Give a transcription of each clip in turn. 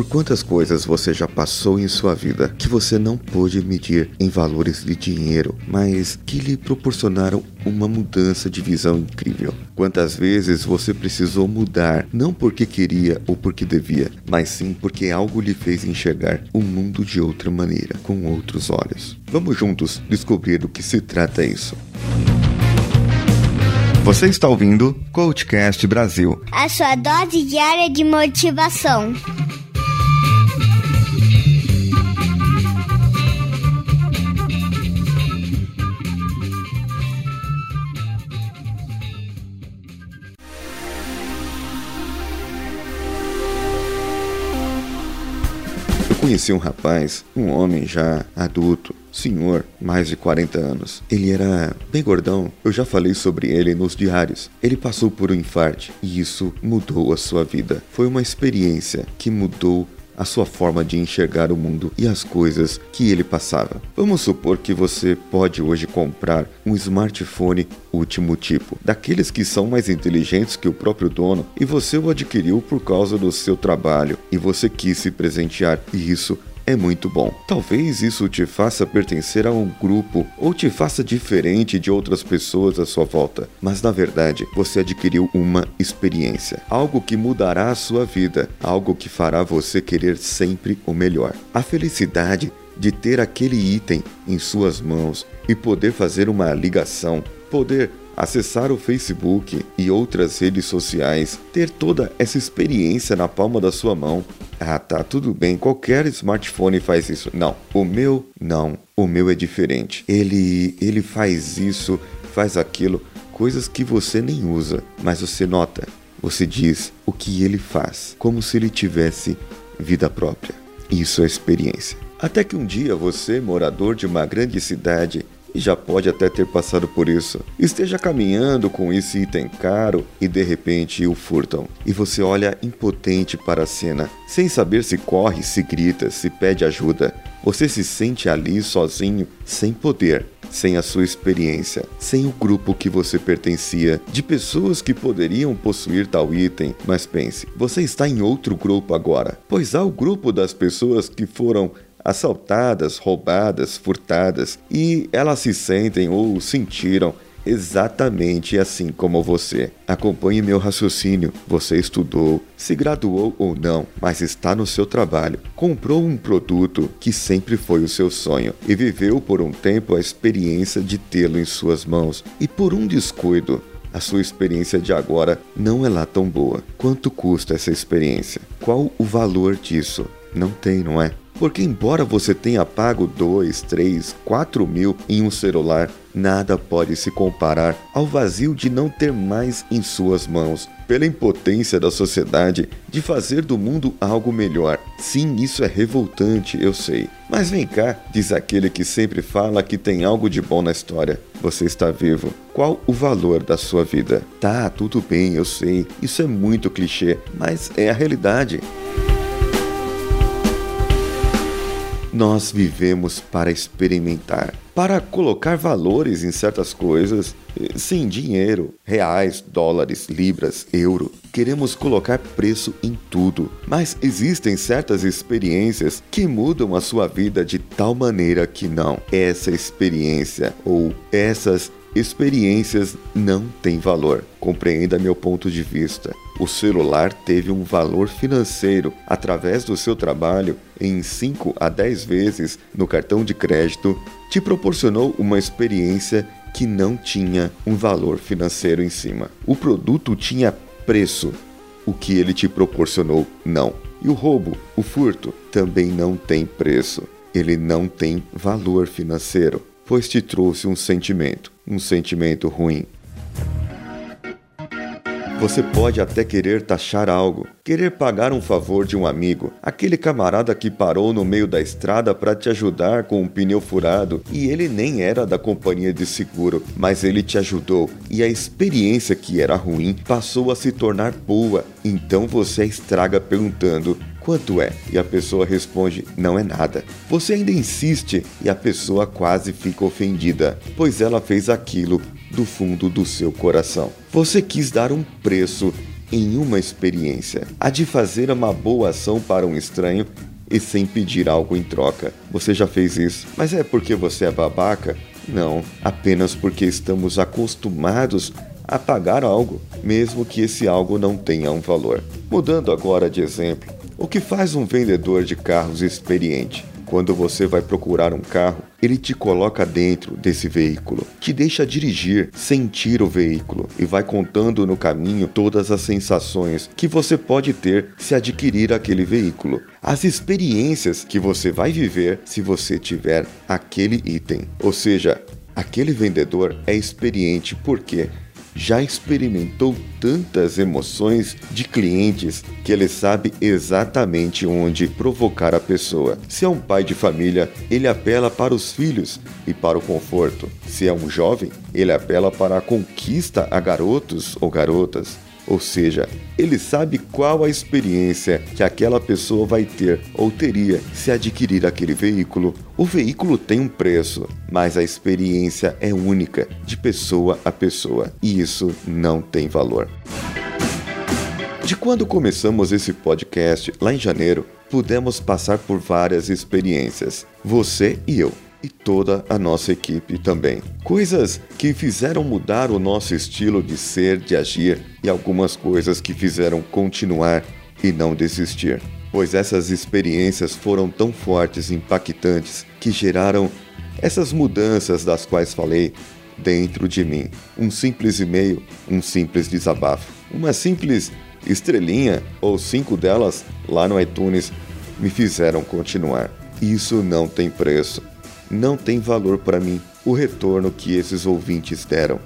Por quantas coisas você já passou em sua vida que você não pôde medir em valores de dinheiro, mas que lhe proporcionaram uma mudança de visão incrível? Quantas vezes você precisou mudar, não porque queria ou porque devia, mas sim porque algo lhe fez enxergar o mundo de outra maneira, com outros olhos? Vamos juntos descobrir do que se trata isso. Você está ouvindo Coachcast Brasil a sua dose diária de motivação. Conheci um rapaz, um homem já adulto, senhor, mais de 40 anos. Ele era bem gordão, eu já falei sobre ele nos diários. Ele passou por um infarte e isso mudou a sua vida. Foi uma experiência que mudou a sua forma de enxergar o mundo e as coisas que ele passava. Vamos supor que você pode hoje comprar um smartphone último tipo, daqueles que são mais inteligentes que o próprio dono, e você o adquiriu por causa do seu trabalho e você quis se presentear, e isso é muito bom. Talvez isso te faça pertencer a um grupo ou te faça diferente de outras pessoas à sua volta, mas na verdade você adquiriu uma experiência, algo que mudará a sua vida, algo que fará você querer sempre o melhor. A felicidade de ter aquele item em suas mãos e poder fazer uma ligação, poder acessar o Facebook e outras redes sociais, ter toda essa experiência na palma da sua mão. Ah, tá, tudo bem, qualquer smartphone faz isso. Não, o meu não, o meu é diferente. Ele ele faz isso, faz aquilo, coisas que você nem usa, mas você nota. Você diz o que ele faz, como se ele tivesse vida própria. Isso é experiência. Até que um dia você, morador de uma grande cidade, e já pode até ter passado por isso. Esteja caminhando com esse item caro e de repente o furtam. E você olha impotente para a cena, sem saber se corre, se grita, se pede ajuda. Você se sente ali sozinho, sem poder, sem a sua experiência, sem o grupo que você pertencia, de pessoas que poderiam possuir tal item. Mas pense, você está em outro grupo agora, pois há o grupo das pessoas que foram assaltadas, roubadas, furtadas, e elas se sentem ou sentiram exatamente assim como você. Acompanhe meu raciocínio. Você estudou, se graduou ou não, mas está no seu trabalho. Comprou um produto que sempre foi o seu sonho e viveu por um tempo a experiência de tê-lo em suas mãos. E por um descuido, a sua experiência de agora não é lá tão boa. Quanto custa essa experiência? Qual o valor disso? Não tem, não é? Porque, embora você tenha pago 2, 3, 4 mil em um celular, nada pode se comparar ao vazio de não ter mais em suas mãos, pela impotência da sociedade de fazer do mundo algo melhor. Sim, isso é revoltante, eu sei. Mas vem cá, diz aquele que sempre fala que tem algo de bom na história. Você está vivo. Qual o valor da sua vida? Tá, tudo bem, eu sei. Isso é muito clichê, mas é a realidade. Nós vivemos para experimentar, para colocar valores em certas coisas. Sim, dinheiro, reais, dólares, libras, euro. Queremos colocar preço em tudo, mas existem certas experiências que mudam a sua vida de tal maneira que não. Essa experiência ou essas experiências não têm valor. Compreenda meu ponto de vista. O celular teve um valor financeiro através do seu trabalho em 5 a 10 vezes no cartão de crédito, te proporcionou uma experiência que não tinha um valor financeiro em cima. O produto tinha preço, o que ele te proporcionou não. E o roubo, o furto, também não tem preço. Ele não tem valor financeiro, pois te trouxe um sentimento, um sentimento ruim. Você pode até querer taxar algo, querer pagar um favor de um amigo, aquele camarada que parou no meio da estrada para te ajudar com um pneu furado e ele nem era da companhia de seguro, mas ele te ajudou e a experiência que era ruim passou a se tornar boa. Então você estraga perguntando: Quanto é? E a pessoa responde: Não é nada. Você ainda insiste e a pessoa quase fica ofendida, pois ela fez aquilo do fundo do seu coração. Você quis dar um preço em uma experiência, a de fazer uma boa ação para um estranho e sem pedir algo em troca. Você já fez isso, mas é porque você é babaca? Não, apenas porque estamos acostumados a pagar algo, mesmo que esse algo não tenha um valor. Mudando agora de exemplo, o que faz um vendedor de carros experiente? Quando você vai procurar um carro, ele te coloca dentro desse veículo, te deixa dirigir, sentir o veículo e vai contando no caminho todas as sensações que você pode ter se adquirir aquele veículo, as experiências que você vai viver se você tiver aquele item. Ou seja, aquele vendedor é experiente porque já experimentou tantas emoções de clientes que ele sabe exatamente onde provocar a pessoa. Se é um pai de família, ele apela para os filhos e para o conforto. Se é um jovem, ele apela para a conquista a garotos ou garotas. Ou seja, ele sabe qual a experiência que aquela pessoa vai ter ou teria se adquirir aquele veículo. O veículo tem um preço, mas a experiência é única, de pessoa a pessoa, e isso não tem valor. De quando começamos esse podcast, lá em janeiro, pudemos passar por várias experiências, você e eu e toda a nossa equipe também. Coisas que fizeram mudar o nosso estilo de ser, de agir e algumas coisas que fizeram continuar e não desistir. Pois essas experiências foram tão fortes e impactantes que geraram essas mudanças das quais falei dentro de mim. Um simples e-mail, um simples desabafo, uma simples estrelinha ou cinco delas lá no iTunes me fizeram continuar. Isso não tem preço não tem valor para mim o retorno que esses ouvintes deram.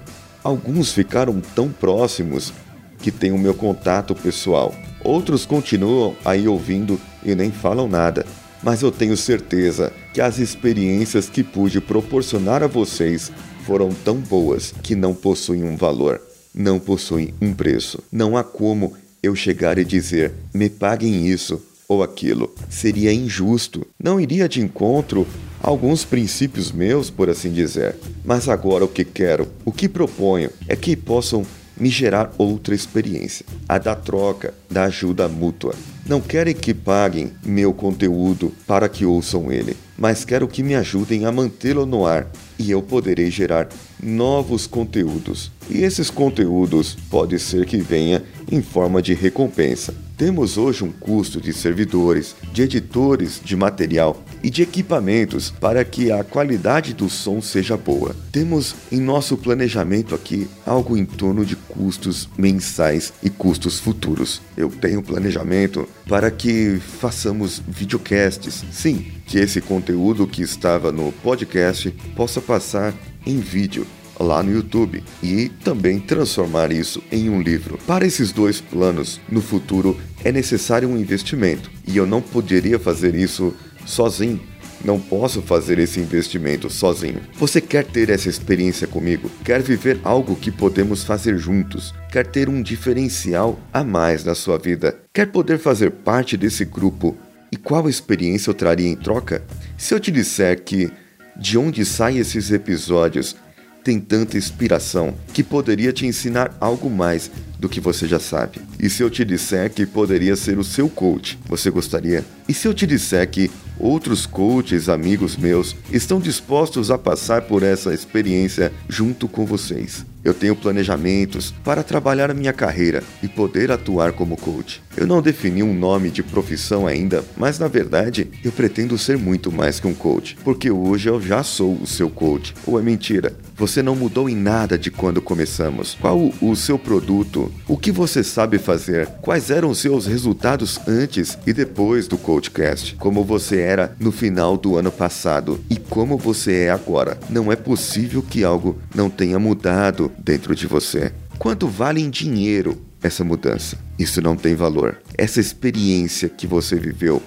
Alguns ficaram tão próximos que têm o meu contato pessoal. Outros continuam aí ouvindo e nem falam nada. Mas eu tenho certeza que as experiências que pude proporcionar a vocês foram tão boas que não possuem um valor, não possuem um preço. Não há como eu chegar e dizer: me paguem isso ou aquilo. Seria injusto. Não iria de encontro alguns princípios meus, por assim dizer. Mas agora o que quero, o que proponho é que possam me gerar outra experiência, a da troca, da ajuda mútua. Não quero que paguem meu conteúdo para que ouçam ele, mas quero que me ajudem a mantê-lo no ar e eu poderei gerar novos conteúdos. E esses conteúdos pode ser que venha em forma de recompensa. Temos hoje um custo de servidores, de editores de material e de equipamentos para que a qualidade do som seja boa. Temos em nosso planejamento aqui algo em torno de custos mensais e custos futuros. Eu tenho planejamento para que façamos videocasts. Sim, que esse conteúdo que estava no podcast possa passar em vídeo lá no YouTube e também transformar isso em um livro. Para esses dois planos, no futuro é necessário um investimento e eu não poderia fazer isso sozinho. Não posso fazer esse investimento sozinho. Você quer ter essa experiência comigo? Quer viver algo que podemos fazer juntos? Quer ter um diferencial a mais na sua vida? Quer poder fazer parte desse grupo? E qual experiência eu traria em troca? Se eu te disser que de onde saem esses episódios tem tanta inspiração que poderia te ensinar algo mais do que você já sabe. E se eu te disser que poderia ser o seu coach, você gostaria? E se eu te disser que outros coaches amigos meus estão dispostos a passar por essa experiência junto com vocês? Eu tenho planejamentos para trabalhar minha carreira e poder atuar como coach. Eu não defini um nome de profissão ainda, mas na verdade eu pretendo ser muito mais que um coach, porque hoje eu já sou o seu coach. Ou é mentira? Você não mudou em nada de quando começamos. Qual o seu produto? O que você sabe fazer? Quais eram os seus resultados antes e depois do Coachcast? Como você era no final do ano passado e como você é agora? Não é possível que algo não tenha mudado dentro de você. Quanto vale em dinheiro essa mudança? Isso não tem valor. Essa experiência que você viveu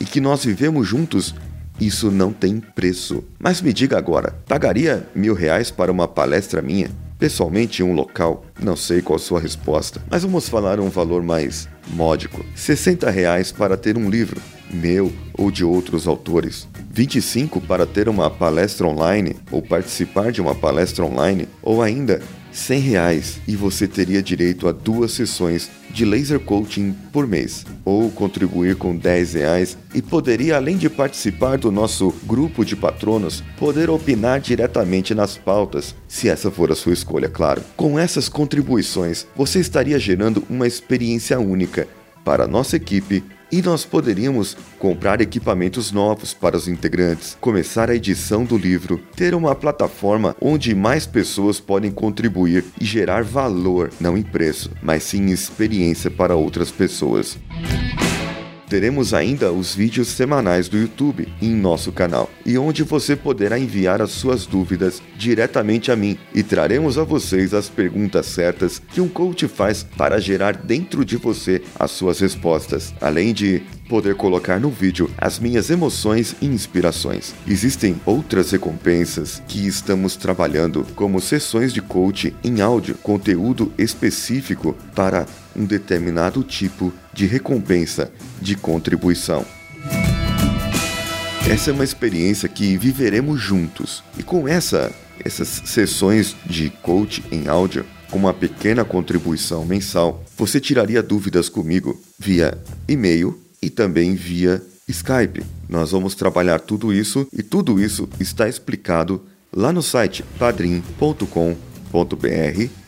e que nós vivemos juntos, isso não tem preço. Mas me diga agora, pagaria mil reais para uma palestra minha? Pessoalmente em um local? Não sei qual a sua resposta, mas vamos falar um valor mais módico. 60 reais para ter um livro, meu ou de outros autores. 25 para ter uma palestra online ou participar de uma palestra online, ou ainda 100 reais e você teria direito a duas sessões de laser coaching por mês. Ou contribuir com 10 reais e poderia, além de participar do nosso grupo de patronos, poder opinar diretamente nas pautas, se essa for a sua escolha, claro. Com essas contribuições, você estaria gerando uma experiência única para a nossa equipe e nós poderíamos comprar equipamentos novos para os integrantes, começar a edição do livro, ter uma plataforma onde mais pessoas podem contribuir e gerar valor, não em preço, mas sim em experiência para outras pessoas. Teremos ainda os vídeos semanais do YouTube em nosso canal e onde você poderá enviar as suas dúvidas diretamente a mim e traremos a vocês as perguntas certas que um coach faz para gerar dentro de você as suas respostas, além de poder colocar no vídeo as minhas emoções e inspirações. Existem outras recompensas que estamos trabalhando, como sessões de coach em áudio, conteúdo específico para um determinado tipo de recompensa de contribuição. Essa é uma experiência que viveremos juntos. E com essa essas sessões de coach em áudio, com uma pequena contribuição mensal, você tiraria dúvidas comigo via e-mail e também via Skype. Nós vamos trabalhar tudo isso e tudo isso está explicado lá no site padrim.com.br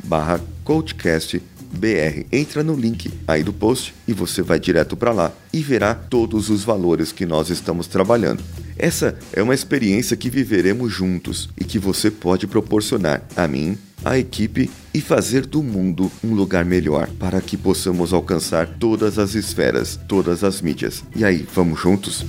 barra coachcast BR. Entra no link aí do post e você vai direto para lá e verá todos os valores que nós estamos trabalhando. Essa é uma experiência que viveremos juntos e que você pode proporcionar a mim, a equipe e fazer do mundo um lugar melhor para que possamos alcançar todas as esferas, todas as mídias. E aí, vamos juntos?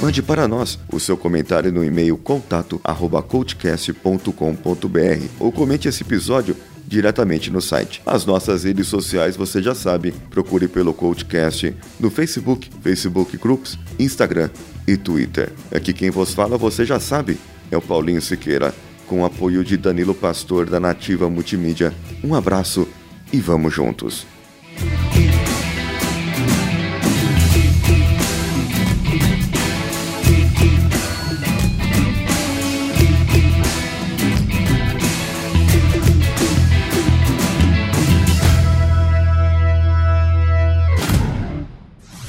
Mande para nós o seu comentário no e-mail contato@coachcast.com.br ou comente esse episódio diretamente no site. As nossas redes sociais você já sabe, procure pelo Coachcast no Facebook, Facebook Groups, Instagram e Twitter. Aqui quem vos fala você já sabe, é o Paulinho Siqueira, com apoio de Danilo Pastor da Nativa Multimídia. Um abraço e vamos juntos.